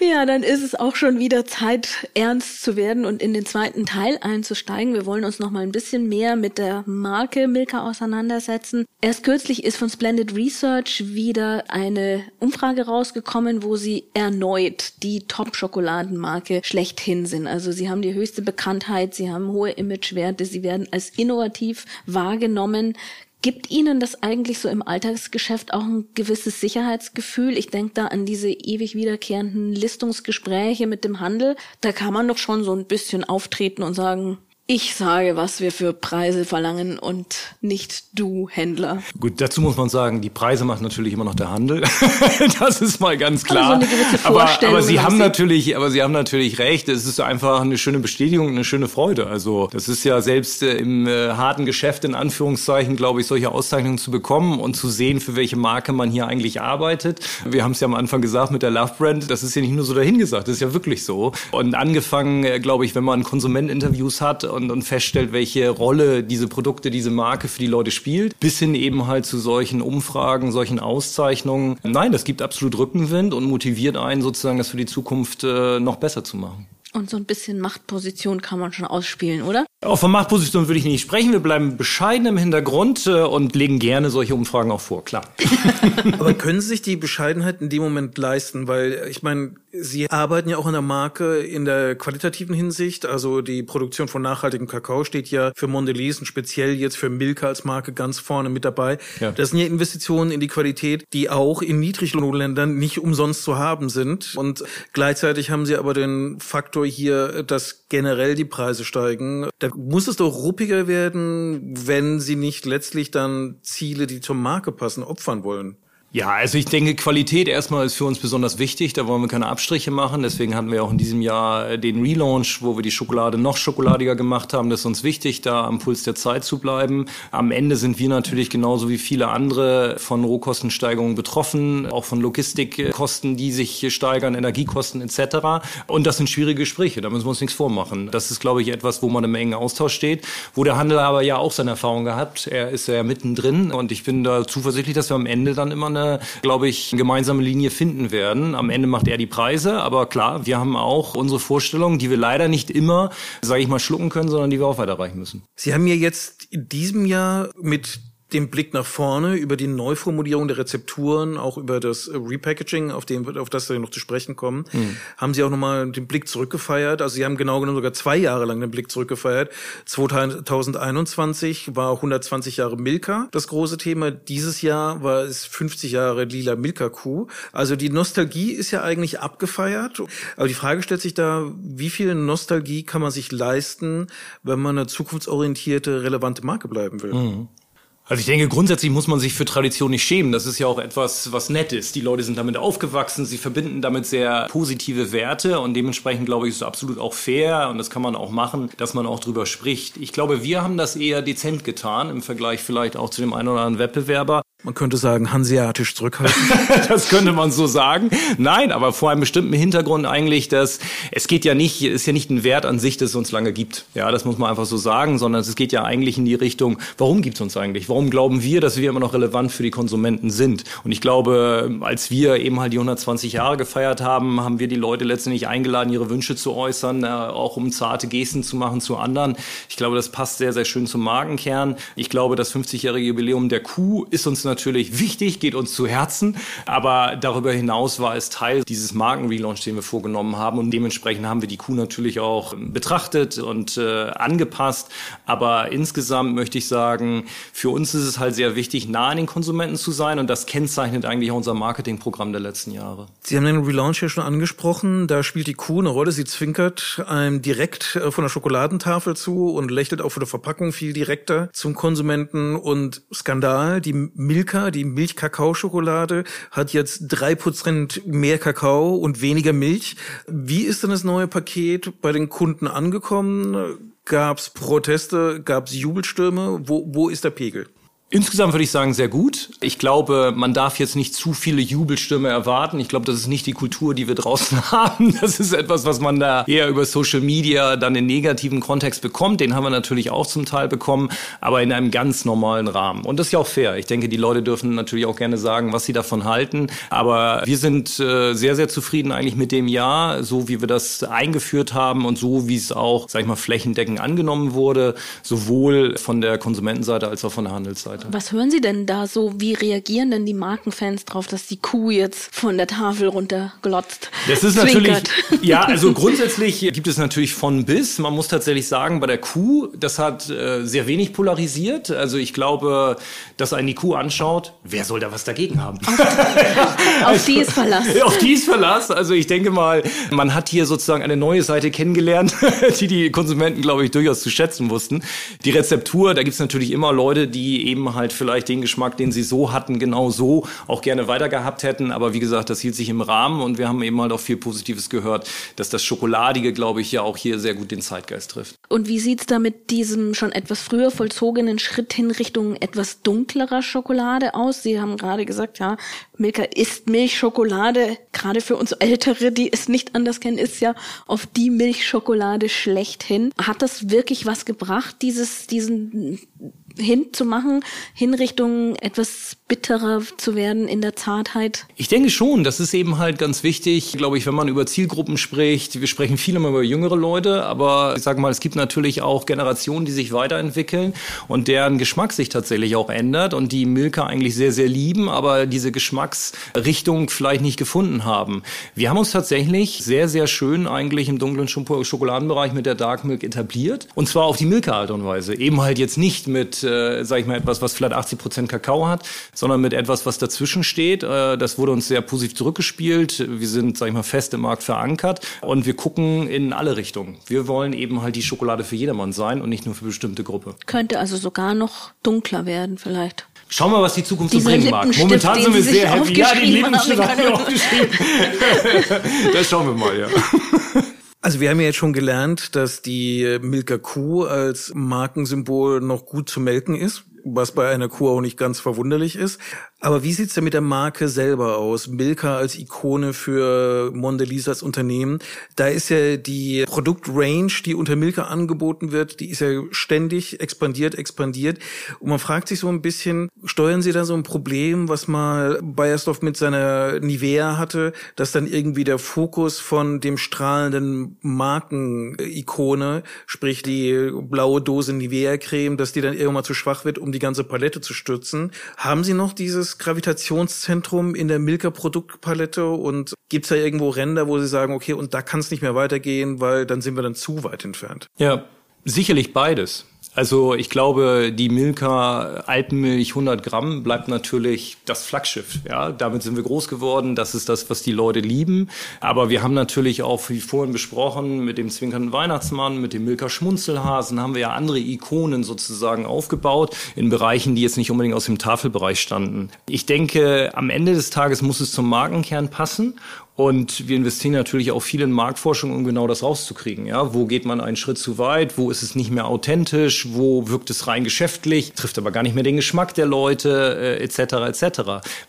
ja, dann ist es auch schon wieder Zeit, ernst zu werden und in den zweiten Teil einzusteigen. Wir wollen uns noch mal ein bisschen mehr mit der Marke Milka auseinandersetzen. Erst kürzlich ist von Splendid Research wieder eine Umfrage rausgekommen, wo wo sie erneut die Top-Schokoladenmarke schlechthin sind. Also sie haben die höchste Bekanntheit, sie haben hohe Imagewerte, sie werden als innovativ wahrgenommen. Gibt Ihnen das eigentlich so im Alltagsgeschäft auch ein gewisses Sicherheitsgefühl? Ich denke da an diese ewig wiederkehrenden Listungsgespräche mit dem Handel. Da kann man doch schon so ein bisschen auftreten und sagen, ich sage, was wir für Preise verlangen und nicht du, Händler. Gut, dazu muss man sagen, die Preise macht natürlich immer noch der Handel. das ist mal ganz klar. Also so aber, aber Sie haben natürlich, aber Sie haben natürlich recht. Es ist einfach eine schöne Bestätigung, eine schöne Freude. Also das ist ja selbst äh, im äh, harten Geschäft in Anführungszeichen, glaube ich, solche Auszeichnungen zu bekommen und zu sehen, für welche Marke man hier eigentlich arbeitet. Wir haben es ja am Anfang gesagt mit der Love Brand. Das ist ja nicht nur so dahingesagt, das ist ja wirklich so. Und angefangen, äh, glaube ich, wenn man Konsumenteninterviews hat und, und feststellt, welche Rolle diese Produkte, diese Marke für die Leute spielt, bis hin eben halt zu solchen Umfragen, solchen Auszeichnungen. Nein, das gibt absolut Rückenwind und motiviert einen sozusagen, das für die Zukunft äh, noch besser zu machen. Und so ein bisschen Machtposition kann man schon ausspielen, oder? Auch von Machtposition würde ich nicht sprechen. Wir bleiben bescheiden im Hintergrund äh, und legen gerne solche Umfragen auch vor, klar. Aber können Sie sich die Bescheidenheit in dem Moment leisten? Weil ich meine, Sie arbeiten ja auch in der Marke in der qualitativen Hinsicht. Also die Produktion von nachhaltigem Kakao steht ja für Mondelez und speziell jetzt für Milka als Marke ganz vorne mit dabei. Ja. Das sind ja Investitionen in die Qualität, die auch in Niedriglohnländern nicht umsonst zu haben sind. Und gleichzeitig haben Sie aber den Faktor hier, dass generell die Preise steigen. Da muss es doch ruppiger werden, wenn Sie nicht letztlich dann Ziele, die zur Marke passen, opfern wollen. Ja, also ich denke, Qualität erstmal ist für uns besonders wichtig. Da wollen wir keine Abstriche machen. Deswegen hatten wir auch in diesem Jahr den Relaunch, wo wir die Schokolade noch schokoladiger gemacht haben. Das ist uns wichtig, da am Puls der Zeit zu bleiben. Am Ende sind wir natürlich genauso wie viele andere von Rohkostensteigerungen betroffen, auch von Logistikkosten, die sich steigern, Energiekosten etc. Und das sind schwierige Gespräche. Da müssen wir uns nichts vormachen. Das ist, glaube ich, etwas, wo man im engen Austausch steht, wo der Handel aber ja auch seine Erfahrung gehabt. Er ist ja mittendrin und ich bin da zuversichtlich, dass wir am Ende dann immer eine eine, glaube ich, gemeinsame Linie finden werden. Am Ende macht er die Preise, aber klar, wir haben auch unsere Vorstellungen, die wir leider nicht immer, sage ich mal, schlucken können, sondern die wir auch weiterreichen müssen. Sie haben ja jetzt in diesem Jahr mit den Blick nach vorne über die Neuformulierung der Rezepturen, auch über das Repackaging, auf, dem, auf das wir noch zu sprechen kommen, mhm. haben Sie auch nochmal den Blick zurückgefeiert. Also Sie haben genau genommen sogar zwei Jahre lang den Blick zurückgefeiert. 2021 war 120 Jahre Milka das große Thema. Dieses Jahr war es 50 Jahre lila Milka-Kuh. Also die Nostalgie ist ja eigentlich abgefeiert. Aber die Frage stellt sich da, wie viel Nostalgie kann man sich leisten, wenn man eine zukunftsorientierte, relevante Marke bleiben will? Mhm. Also ich denke, grundsätzlich muss man sich für Tradition nicht schämen. Das ist ja auch etwas, was nett ist. Die Leute sind damit aufgewachsen, sie verbinden damit sehr positive Werte und dementsprechend glaube ich, ist es absolut auch fair und das kann man auch machen, dass man auch drüber spricht. Ich glaube, wir haben das eher dezent getan im Vergleich vielleicht auch zu dem einen oder anderen Wettbewerber. Man könnte sagen, hanseatisch zurückhaltend. das könnte man so sagen. Nein, aber vor einem bestimmten Hintergrund eigentlich, dass es geht ja nicht, ist ja nicht ein Wert an sich, dass es uns lange gibt. Ja, das muss man einfach so sagen, sondern es geht ja eigentlich in die Richtung, warum gibt es uns eigentlich? Warum glauben wir, dass wir immer noch relevant für die Konsumenten sind? Und ich glaube, als wir eben halt die 120 Jahre gefeiert haben, haben wir die Leute letztendlich eingeladen, ihre Wünsche zu äußern, äh, auch um zarte Gesten zu machen zu anderen. Ich glaube, das passt sehr, sehr schön zum Markenkern. Ich glaube, das 50-jährige Jubiläum der Kuh ist uns natürlich wichtig, geht uns zu Herzen. Aber darüber hinaus war es Teil dieses Markenrelaunch, den wir vorgenommen haben. Und dementsprechend haben wir die Kuh natürlich auch betrachtet und äh, angepasst. Aber insgesamt möchte ich sagen, für uns ist es halt sehr wichtig, nah an den Konsumenten zu sein. Und das kennzeichnet eigentlich auch unser Marketingprogramm der letzten Jahre. Sie haben den Relaunch ja schon angesprochen. Da spielt die Kuh eine Rolle. Sie zwinkert einem direkt äh, von der Schokoladentafel zu und lächelt auch von der Verpackung viel direkter zum Konsumenten. Und Skandal, die Milch Milka, die Milch-Kakao-Schokolade, hat jetzt drei Prozent mehr Kakao und weniger Milch. Wie ist denn das neue Paket bei den Kunden angekommen? Gab es Proteste? Gab es Jubelstürme? Wo, wo ist der Pegel? Insgesamt würde ich sagen, sehr gut. Ich glaube, man darf jetzt nicht zu viele Jubelstürme erwarten. Ich glaube, das ist nicht die Kultur, die wir draußen haben. Das ist etwas, was man da eher über Social Media dann in negativen Kontext bekommt. Den haben wir natürlich auch zum Teil bekommen, aber in einem ganz normalen Rahmen. Und das ist ja auch fair. Ich denke, die Leute dürfen natürlich auch gerne sagen, was sie davon halten. Aber wir sind äh, sehr, sehr zufrieden eigentlich mit dem Jahr, so wie wir das eingeführt haben und so wie es auch, sag ich mal, flächendeckend angenommen wurde, sowohl von der Konsumentenseite als auch von der Handelsseite weiter. Was hören Sie denn da so? Wie reagieren denn die Markenfans drauf, dass die Kuh jetzt von der Tafel runterglotzt? Das ist zwinkert? natürlich, ja, also grundsätzlich gibt es natürlich von bis. Man muss tatsächlich sagen, bei der Kuh, das hat äh, sehr wenig polarisiert. Also ich glaube, dass einen die Kuh anschaut, wer soll da was dagegen haben? Auf, auf die ist Verlass. Auf die ist Verlass. Also ich denke mal, man hat hier sozusagen eine neue Seite kennengelernt, die die Konsumenten, glaube ich, durchaus zu schätzen wussten. Die Rezeptur, da gibt es natürlich immer Leute, die eben halt vielleicht den Geschmack, den sie so hatten, genau so auch gerne weiter gehabt hätten. Aber wie gesagt, das hielt sich im Rahmen und wir haben eben halt auch viel Positives gehört, dass das Schokoladige, glaube ich, ja auch hier sehr gut den Zeitgeist trifft. Und wie sieht's da mit diesem schon etwas früher vollzogenen Schritt hin Richtung etwas dunklerer Schokolade aus? Sie haben gerade gesagt, ja, Milka ist Milchschokolade. Gerade für uns Ältere, die es nicht anders kennen, ist ja auf die Milchschokolade schlechthin. Hat das wirklich was gebracht, dieses, diesen hinzumachen, hin Richtung etwas bitterer zu werden in der Zartheit? Ich denke schon, das ist eben halt ganz wichtig, glaube ich, wenn man über Zielgruppen spricht. Wir sprechen viel immer über jüngere Leute, aber ich sage mal, es gibt natürlich auch Generationen, die sich weiterentwickeln und deren Geschmack sich tatsächlich auch ändert und die Milka eigentlich sehr, sehr lieben, aber diese Geschmacksrichtung vielleicht nicht gefunden haben. Wir haben uns tatsächlich sehr, sehr schön eigentlich im dunklen Schokoladenbereich mit der Dark Milk etabliert und zwar auf die Milka-Art und Weise. Eben halt jetzt nicht mit äh, sage ich mal, etwas, was vielleicht 80 Prozent Kakao hat, sondern mit etwas, was dazwischen steht. Äh, das wurde uns sehr positiv zurückgespielt. Wir sind, sage ich mal, fest im Markt verankert und wir gucken in alle Richtungen. Wir wollen eben halt die Schokolade für jedermann sein und nicht nur für bestimmte Gruppe. Könnte also sogar noch dunkler werden vielleicht. Schauen wir, was die Zukunft so bringen mag. Momentan sind wir sehr happy. Ja, die Lippenstift haben wir aufgeschrieben. das schauen wir mal, ja. Also wir haben ja jetzt schon gelernt, dass die Milka Kuh als Markensymbol noch gut zu melken ist, was bei einer Kuh auch nicht ganz verwunderlich ist. Aber wie sieht's denn mit der Marke selber aus? Milka als Ikone für Mondelez als Unternehmen. Da ist ja die Produktrange, die unter Milka angeboten wird, die ist ja ständig expandiert, expandiert. Und man fragt sich so ein bisschen, steuern Sie da so ein Problem, was mal Bayersdorf mit seiner Nivea hatte, dass dann irgendwie der Fokus von dem strahlenden Marken-Ikone, sprich die blaue Dose Nivea-Creme, dass die dann irgendwann zu schwach wird, um die ganze Palette zu stützen. Haben Sie noch dieses Gravitationszentrum in der Milka-Produktpalette und gibt's da irgendwo Ränder, wo Sie sagen, okay, und da kann es nicht mehr weitergehen, weil dann sind wir dann zu weit entfernt? Ja, sicherlich beides. Also ich glaube, die Milka Alpenmilch 100 Gramm bleibt natürlich das Flaggschiff. Ja, damit sind wir groß geworden. Das ist das, was die Leute lieben. Aber wir haben natürlich auch, wie vorhin besprochen, mit dem zwinkernden Weihnachtsmann, mit dem Milka Schmunzelhasen haben wir ja andere Ikonen sozusagen aufgebaut in Bereichen, die jetzt nicht unbedingt aus dem Tafelbereich standen. Ich denke, am Ende des Tages muss es zum Markenkern passen. Und wir investieren natürlich auch viel in Marktforschung, um genau das rauszukriegen. Ja, wo geht man einen Schritt zu weit? Wo ist es nicht mehr authentisch? Wo wirkt es rein geschäftlich? Trifft aber gar nicht mehr den Geschmack der Leute, äh, etc. etc.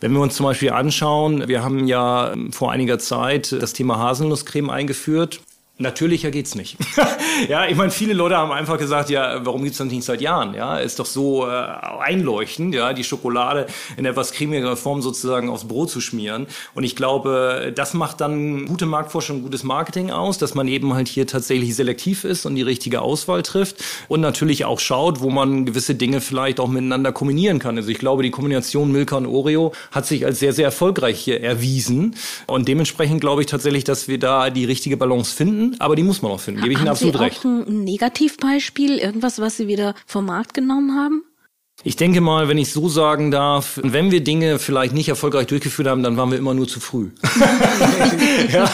Wenn wir uns zum Beispiel anschauen, wir haben ja ähm, vor einiger Zeit das Thema Haselnusscreme eingeführt. Natürlicher geht's nicht. ja, ich meine, viele Leute haben einfach gesagt, ja, warum gibt's das nicht seit Jahren? Ja, ist doch so äh, einleuchtend, ja, die Schokolade in etwas cremiger Form sozusagen aufs Brot zu schmieren. Und ich glaube, das macht dann gute Marktforschung, gutes Marketing aus, dass man eben halt hier tatsächlich selektiv ist und die richtige Auswahl trifft und natürlich auch schaut, wo man gewisse Dinge vielleicht auch miteinander kombinieren kann. Also ich glaube, die Kombination Milka und Oreo hat sich als sehr, sehr erfolgreich hier erwiesen. Und dementsprechend glaube ich tatsächlich, dass wir da die richtige Balance finden finden, aber die muss man auch finden. Gebe ich Ihnen absolut Sie auch recht. Ein Negativbeispiel, irgendwas, was Sie wieder vom Markt genommen haben? Ich denke mal, wenn ich so sagen darf, wenn wir Dinge vielleicht nicht erfolgreich durchgeführt haben, dann waren wir immer nur zu früh. ja,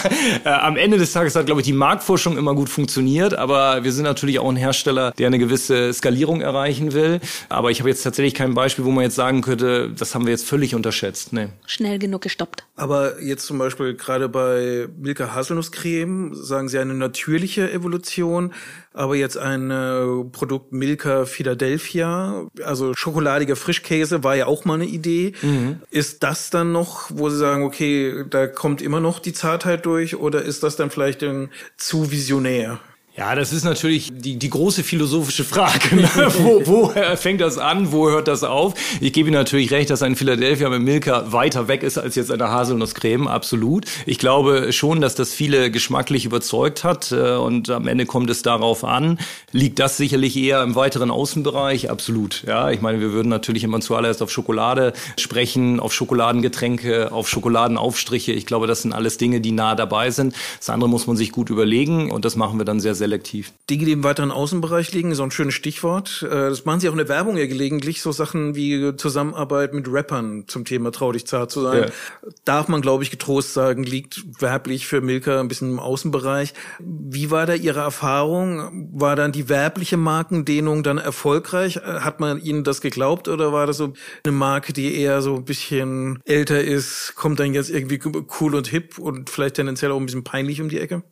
äh, am Ende des Tages hat, glaube ich, die Marktforschung immer gut funktioniert, aber wir sind natürlich auch ein Hersteller, der eine gewisse Skalierung erreichen will. Aber ich habe jetzt tatsächlich kein Beispiel, wo man jetzt sagen könnte, das haben wir jetzt völlig unterschätzt. Nee. Schnell genug gestoppt. Aber jetzt zum Beispiel gerade bei Milka Haselnusscreme sagen Sie eine natürliche Evolution aber jetzt ein äh, Produkt Milka Philadelphia, also schokoladiger Frischkäse war ja auch mal eine Idee. Mhm. Ist das dann noch, wo Sie sagen, okay, da kommt immer noch die Zartheit durch oder ist das dann vielleicht zu visionär? Ja, das ist natürlich die, die große philosophische Frage. Ne? wo, wo fängt das an? Wo hört das auf? Ich gebe Ihnen natürlich recht, dass ein Philadelphia mit Milka weiter weg ist als jetzt eine Haselnusscreme. Absolut. Ich glaube schon, dass das viele geschmacklich überzeugt hat. Äh, und am Ende kommt es darauf an. Liegt das sicherlich eher im weiteren Außenbereich? Absolut. Ja, ich meine, wir würden natürlich immer zuallererst auf Schokolade sprechen, auf Schokoladengetränke, auf Schokoladenaufstriche. Ich glaube, das sind alles Dinge, die nah dabei sind. Das andere muss man sich gut überlegen. Und das machen wir dann sehr, sehr selektiv. Dinge, die im weiteren Außenbereich liegen, so ein schönes Stichwort. Äh, das machen Sie auch in der Werbung ja gelegentlich, so Sachen wie Zusammenarbeit mit Rappern zum Thema Trau dich zart zu sein. Ja. Darf man, glaube ich, getrost sagen, liegt werblich für Milka ein bisschen im Außenbereich. Wie war da Ihre Erfahrung? War dann die werbliche Markendehnung dann erfolgreich? Äh, hat man Ihnen das geglaubt oder war das so eine Marke, die eher so ein bisschen älter ist, kommt dann jetzt irgendwie cool und hip und vielleicht tendenziell auch ein bisschen peinlich um die Ecke?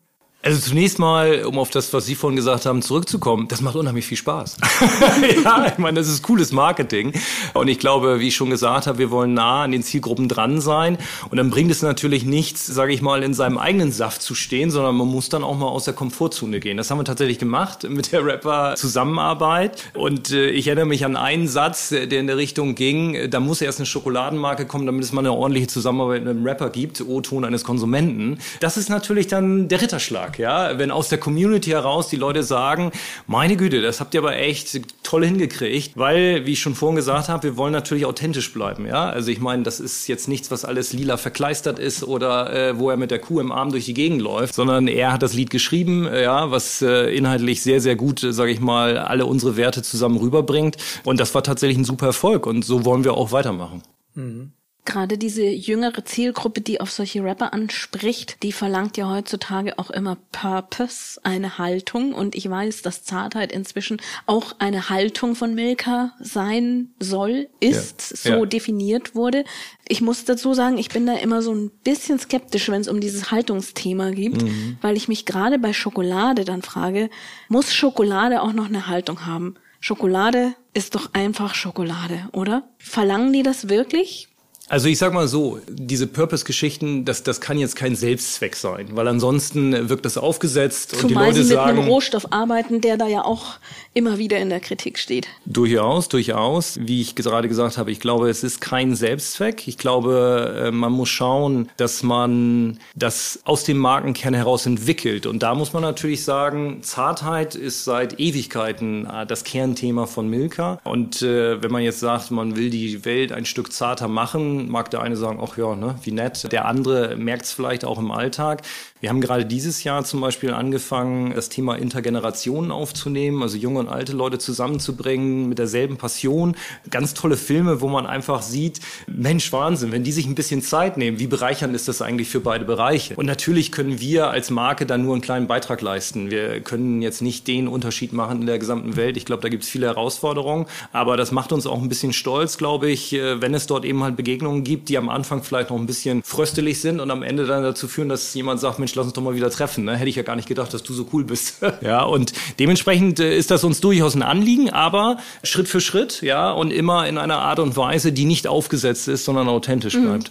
Also zunächst mal, um auf das, was Sie vorhin gesagt haben, zurückzukommen, das macht unheimlich viel Spaß. ja, ich meine, das ist cooles Marketing. Und ich glaube, wie ich schon gesagt habe, wir wollen nah an den Zielgruppen dran sein. Und dann bringt es natürlich nichts, sage ich mal, in seinem eigenen Saft zu stehen, sondern man muss dann auch mal aus der Komfortzone gehen. Das haben wir tatsächlich gemacht mit der Rapper-Zusammenarbeit. Und äh, ich erinnere mich an einen Satz, der in der Richtung ging, da muss erst eine Schokoladenmarke kommen, damit es mal eine ordentliche Zusammenarbeit mit einem Rapper gibt, O-Ton eines Konsumenten. Das ist natürlich dann der Ritterschlag. Ja, wenn aus der Community heraus die Leute sagen, meine Güte, das habt ihr aber echt toll hingekriegt, weil, wie ich schon vorhin gesagt habe, wir wollen natürlich authentisch bleiben, ja. Also ich meine, das ist jetzt nichts, was alles lila verkleistert ist oder äh, wo er mit der Kuh im Arm durch die Gegend läuft, sondern er hat das Lied geschrieben, äh, ja, was äh, inhaltlich sehr, sehr gut, äh, sage ich mal, alle unsere Werte zusammen rüberbringt. Und das war tatsächlich ein super Erfolg und so wollen wir auch weitermachen. Mhm gerade diese jüngere Zielgruppe, die auf solche Rapper anspricht, die verlangt ja heutzutage auch immer Purpose, eine Haltung. Und ich weiß, dass Zartheit inzwischen auch eine Haltung von Milka sein soll, ist, ja. so ja. definiert wurde. Ich muss dazu sagen, ich bin da immer so ein bisschen skeptisch, wenn es um dieses Haltungsthema geht, mhm. weil ich mich gerade bei Schokolade dann frage, muss Schokolade auch noch eine Haltung haben? Schokolade ist doch einfach Schokolade, oder? Verlangen die das wirklich? Also ich sag mal so, diese Purpose-Geschichten, das, das kann jetzt kein Selbstzweck sein, weil ansonsten wirkt das aufgesetzt Zumal und die Leute sie mit sagen, einem Rohstoff arbeiten, der da ja auch immer wieder in der Kritik steht. Durchaus, durchaus. Wie ich gerade gesagt habe, ich glaube, es ist kein Selbstzweck. Ich glaube, äh, man muss schauen, dass man das aus dem Markenkern heraus entwickelt. Und da muss man natürlich sagen, Zartheit ist seit Ewigkeiten äh, das Kernthema von Milka. Und äh, wenn man jetzt sagt, man will die Welt ein Stück zarter machen, mag der eine sagen, ach ja, ne, wie nett. Der andere merkt es vielleicht auch im Alltag. Wir haben gerade dieses Jahr zum Beispiel angefangen, das Thema Intergenerationen aufzunehmen, also junge und alte Leute zusammenzubringen mit derselben Passion. Ganz tolle Filme, wo man einfach sieht, Mensch, Wahnsinn, wenn die sich ein bisschen Zeit nehmen, wie bereichernd ist das eigentlich für beide Bereiche? Und natürlich können wir als Marke dann nur einen kleinen Beitrag leisten. Wir können jetzt nicht den Unterschied machen in der gesamten Welt. Ich glaube, da gibt es viele Herausforderungen, aber das macht uns auch ein bisschen stolz, glaube ich, äh, wenn es dort eben halt Begegnungen gibt, die am Anfang vielleicht noch ein bisschen fröstelig sind und am Ende dann dazu führen, dass jemand sagt, Mensch, lass uns doch mal wieder treffen. Ne? Hätte ich ja gar nicht gedacht, dass du so cool bist. ja, und dementsprechend äh, ist das uns durchaus ein Anliegen, aber Schritt für Schritt, ja, und immer in einer Art und Weise, die nicht aufgesetzt ist, sondern authentisch mhm.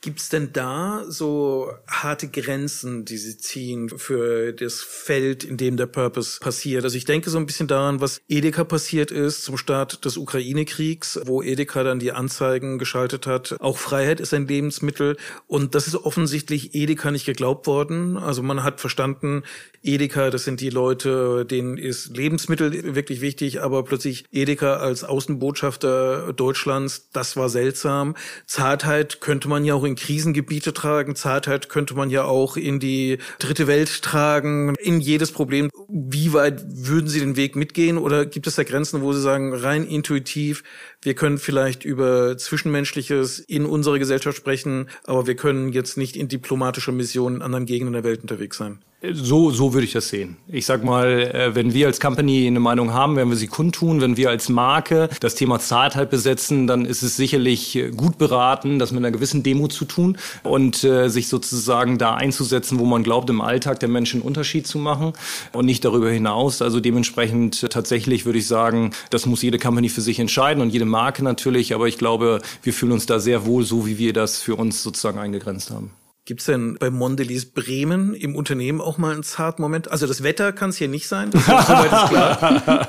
Bleibt. Gibt's denn da so harte Grenzen, die Sie ziehen für das Feld, in dem der Purpose passiert? Also ich denke so ein bisschen daran, was Edeka passiert ist zum Start des Ukraine-Kriegs, wo Edeka dann die Anzeigen geschaltet hat. Auch Freiheit ist ein Lebensmittel und das ist offensichtlich Edeka nicht geglaubt worden. Also man hat verstanden, Edeka, das sind die Leute, denen ist Lebensmittel wirklich wichtig, aber plötzlich Edeka als Außenbotschafter Deutschlands, das war seltsam. Zartheit könnte man ja auch Krisengebiete tragen. Zartheit könnte man ja auch in die dritte Welt tragen, in jedes Problem. Wie weit würden Sie den Weg mitgehen oder gibt es da Grenzen, wo Sie sagen, rein intuitiv, wir können vielleicht über Zwischenmenschliches in unserer Gesellschaft sprechen, aber wir können jetzt nicht in diplomatischer Mission in anderen Gegenden der Welt unterwegs sein? So, so würde ich das sehen. Ich sag mal, äh, wenn wir als Company eine Meinung haben, werden wir sie kundtun. Wenn wir als Marke das Thema Zartheit besetzen, dann ist es sicherlich äh, gut beraten, das mit einer gewissen Demo zu tun und äh, sich sozusagen da einzusetzen, wo man glaubt, im Alltag der Menschen einen Unterschied zu machen und nicht darüber hinaus. Also dementsprechend tatsächlich würde ich sagen, das muss jede Company für sich entscheiden und jede Marke natürlich. Aber ich glaube, wir fühlen uns da sehr wohl, so wie wir das für uns sozusagen eingegrenzt haben. Gibt's denn bei Mondelez Bremen im Unternehmen auch mal einen zarten Moment? Also das Wetter kann es hier nicht sein. Das ist klar.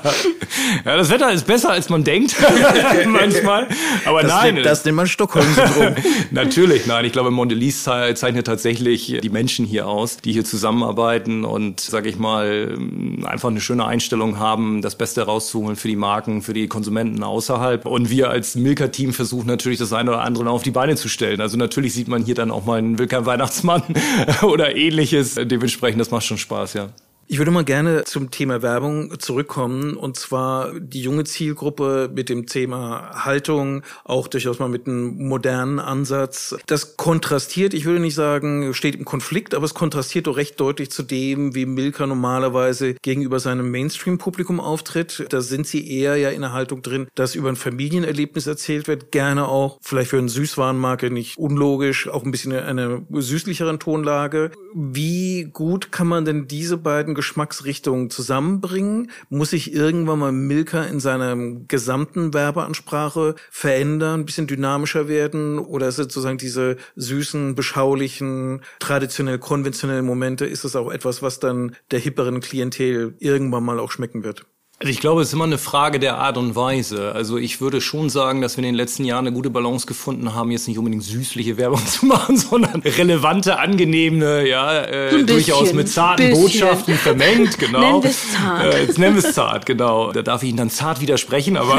ja, das Wetter ist besser, als man denkt manchmal. Aber das nein. Nennt, das nennt man Stockholm-Syndrom. Natürlich, nein. Ich glaube, Mondelez zeichnet tatsächlich die Menschen hier aus, die hier zusammenarbeiten und, sage ich mal, einfach eine schöne Einstellung haben, das Beste rauszuholen für die Marken, für die Konsumenten außerhalb. Und wir als Milka-Team versuchen natürlich das eine oder andere auf die Beine zu stellen. Also natürlich sieht man hier dann auch mal einen Wilker Weihnachtsmann oder ähnliches. Dementsprechend, das macht schon Spaß, ja. Ich würde mal gerne zum Thema Werbung zurückkommen und zwar die junge Zielgruppe mit dem Thema Haltung, auch durchaus mal mit einem modernen Ansatz. Das kontrastiert, ich würde nicht sagen, steht im Konflikt, aber es kontrastiert doch recht deutlich zu dem, wie Milka normalerweise gegenüber seinem Mainstream-Publikum auftritt. Da sind sie eher ja in der Haltung drin, dass über ein Familienerlebnis erzählt wird, gerne auch, vielleicht für eine Süßwarenmarke nicht unlogisch, auch ein bisschen in einer süßlicheren Tonlage. Wie gut kann man denn diese beiden Geschmacksrichtungen zusammenbringen? Muss sich irgendwann mal Milka in seiner gesamten Werbeansprache verändern, ein bisschen dynamischer werden? Oder ist sozusagen diese süßen, beschaulichen, traditionell konventionellen Momente, ist es auch etwas, was dann der hipperen Klientel irgendwann mal auch schmecken wird? Also ich glaube, es ist immer eine Frage der Art und Weise. Also ich würde schon sagen, dass wir in den letzten Jahren eine gute Balance gefunden haben, jetzt nicht unbedingt süßliche Werbung zu machen, sondern relevante, angenehme, ja, äh, durchaus mit zarten bisschen. Botschaften vermengt, genau. Nennen wir es zart. Äh, jetzt nennen wir es zart, genau. Da darf ich Ihnen dann zart widersprechen, aber,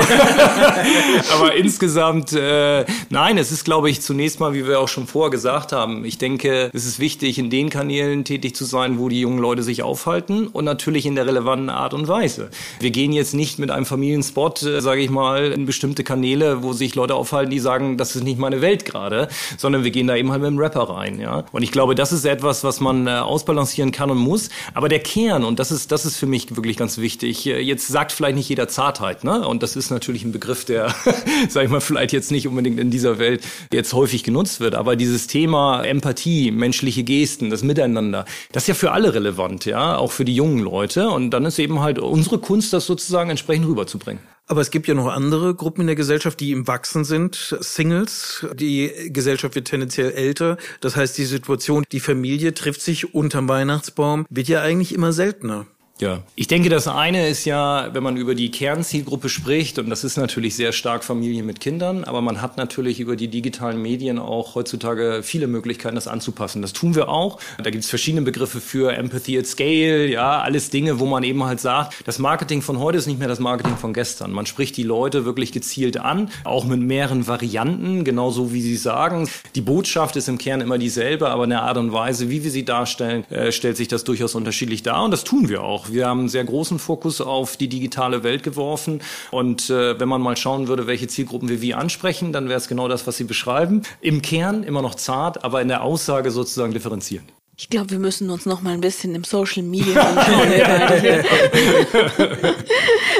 aber insgesamt, äh, nein, es ist, glaube ich, zunächst mal, wie wir auch schon vorher gesagt haben, ich denke, es ist wichtig, in den Kanälen tätig zu sein, wo die jungen Leute sich aufhalten und natürlich in der relevanten Art und Weise. Wir gehen jetzt nicht mit einem Familienspot, äh, sage ich mal, in bestimmte Kanäle, wo sich Leute aufhalten, die sagen, das ist nicht meine Welt gerade, sondern wir gehen da eben halt mit dem Rapper rein, ja. Und ich glaube, das ist etwas, was man äh, ausbalancieren kann und muss. Aber der Kern, und das ist, das ist für mich wirklich ganz wichtig, äh, jetzt sagt vielleicht nicht jeder Zartheit, ne? Und das ist natürlich ein Begriff, der, sag ich mal, vielleicht jetzt nicht unbedingt in dieser Welt jetzt häufig genutzt wird. Aber dieses Thema Empathie, menschliche Gesten, das Miteinander, das ist ja für alle relevant, ja, auch für die jungen Leute. Und dann ist eben halt unsere Kunst, das sozusagen entsprechend rüberzubringen. Aber es gibt ja noch andere Gruppen in der Gesellschaft, die im Wachsen sind. Singles. Die Gesellschaft wird tendenziell älter. Das heißt, die Situation, die Familie trifft sich unterm Weihnachtsbaum, wird ja eigentlich immer seltener. Ja, ich denke, das eine ist ja, wenn man über die Kernzielgruppe spricht, und das ist natürlich sehr stark Familie mit Kindern, aber man hat natürlich über die digitalen Medien auch heutzutage viele Möglichkeiten, das anzupassen. Das tun wir auch. Da gibt es verschiedene Begriffe für Empathy at Scale, ja, alles Dinge, wo man eben halt sagt, das Marketing von heute ist nicht mehr das Marketing von gestern. Man spricht die Leute wirklich gezielt an, auch mit mehreren Varianten, genauso wie sie sagen. Die Botschaft ist im Kern immer dieselbe, aber in der Art und Weise, wie wir sie darstellen, äh, stellt sich das durchaus unterschiedlich dar und das tun wir auch. Wir haben einen sehr großen Fokus auf die digitale Welt geworfen. Und äh, wenn man mal schauen würde, welche Zielgruppen wir wie ansprechen, dann wäre es genau das, was Sie beschreiben. Im Kern immer noch zart, aber in der Aussage sozusagen differenzieren. Ich glaube, wir müssen uns noch mal ein bisschen im Social Media anschauen.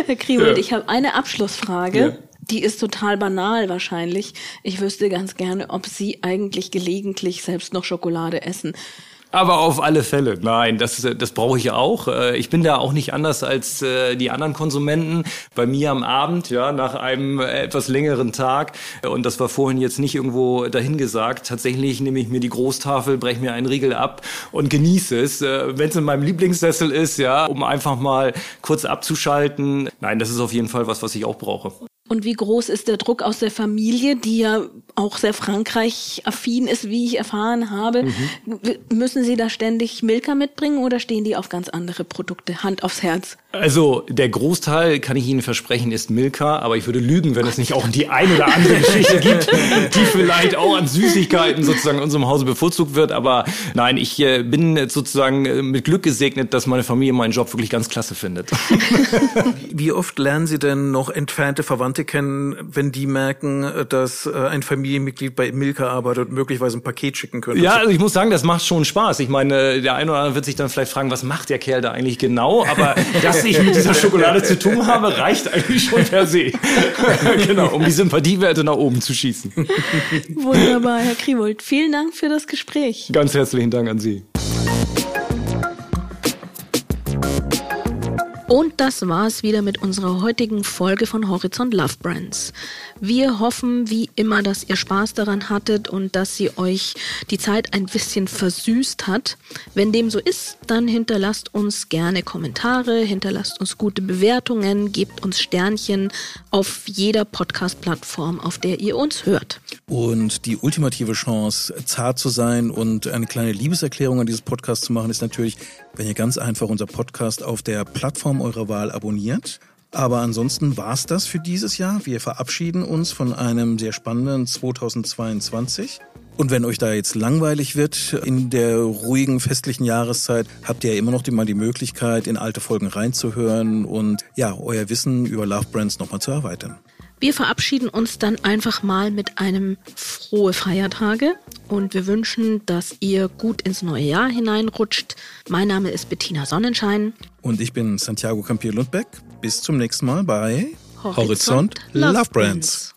Herr Kriebold, ja. ich habe eine Abschlussfrage. Ja. Die ist total banal wahrscheinlich. Ich wüsste ganz gerne, ob Sie eigentlich gelegentlich selbst noch Schokolade essen. Aber auf alle Fälle, nein, das, das brauche ich auch. Äh, ich bin da auch nicht anders als äh, die anderen Konsumenten. Bei mir am Abend, ja, nach einem etwas längeren Tag, und das war vorhin jetzt nicht irgendwo dahingesagt, tatsächlich nehme ich mir die Großtafel, breche mir einen Riegel ab und genieße es. Äh, Wenn es in meinem Lieblingssessel ist, ja, um einfach mal kurz abzuschalten. Nein, das ist auf jeden Fall was, was ich auch brauche. Und wie groß ist der Druck aus der Familie, die ja auch sehr Frankreich-affin ist, wie ich erfahren habe? Mhm. Müssen Sie da ständig Milka mitbringen oder stehen die auf ganz andere Produkte? Hand aufs Herz. Also der Großteil, kann ich Ihnen versprechen, ist Milka, aber ich würde lügen, wenn es nicht auch die ein oder andere Geschichte gibt, die vielleicht auch an Süßigkeiten sozusagen in unserem Hause bevorzugt wird. Aber nein, ich äh, bin sozusagen äh, mit Glück gesegnet, dass meine Familie meinen Job wirklich ganz klasse findet. Wie oft lernen Sie denn noch entfernte Verwandte kennen, wenn die merken, dass äh, ein Familienmitglied bei Milka arbeitet und möglicherweise ein Paket schicken könnte? Ja, also ich muss sagen, das macht schon Spaß. Ich meine, der eine oder andere wird sich dann vielleicht fragen, was macht der Kerl da eigentlich genau? Aber dass ich mit dieser Schokolade zu tun habe, reicht eigentlich schon per se. genau, um die Sympathiewerte nach oben zu schießen. Wunderbar, Herr Kriewold. Vielen Dank für das Gespräch. Ganz herzlichen Dank an Sie. Und das war's wieder mit unserer heutigen Folge von Horizont Love Brands. Wir hoffen wie immer, dass ihr Spaß daran hattet und dass sie euch die Zeit ein bisschen versüßt hat. Wenn dem so ist, dann hinterlasst uns gerne Kommentare, hinterlasst uns gute Bewertungen, gebt uns Sternchen auf jeder Podcast-Plattform, auf der ihr uns hört. Und die ultimative Chance, zart zu sein und eine kleine Liebeserklärung an dieses Podcast zu machen, ist natürlich, wenn ihr ganz einfach unser Podcast auf der Plattform eurer Wahl abonniert. Aber ansonsten war's das für dieses Jahr. Wir verabschieden uns von einem sehr spannenden 2022. Und wenn euch da jetzt langweilig wird in der ruhigen festlichen Jahreszeit, habt ihr ja immer noch die, mal die Möglichkeit, in alte Folgen reinzuhören und ja, euer Wissen über Love Brands nochmal zu erweitern. Wir verabschieden uns dann einfach mal mit einem frohe Feiertage und wir wünschen, dass ihr gut ins neue Jahr hineinrutscht. Mein Name ist Bettina Sonnenschein. Und ich bin Santiago Campier Lundbeck. Bis zum nächsten Mal bei Horizont, Horizont Love, Love Brands.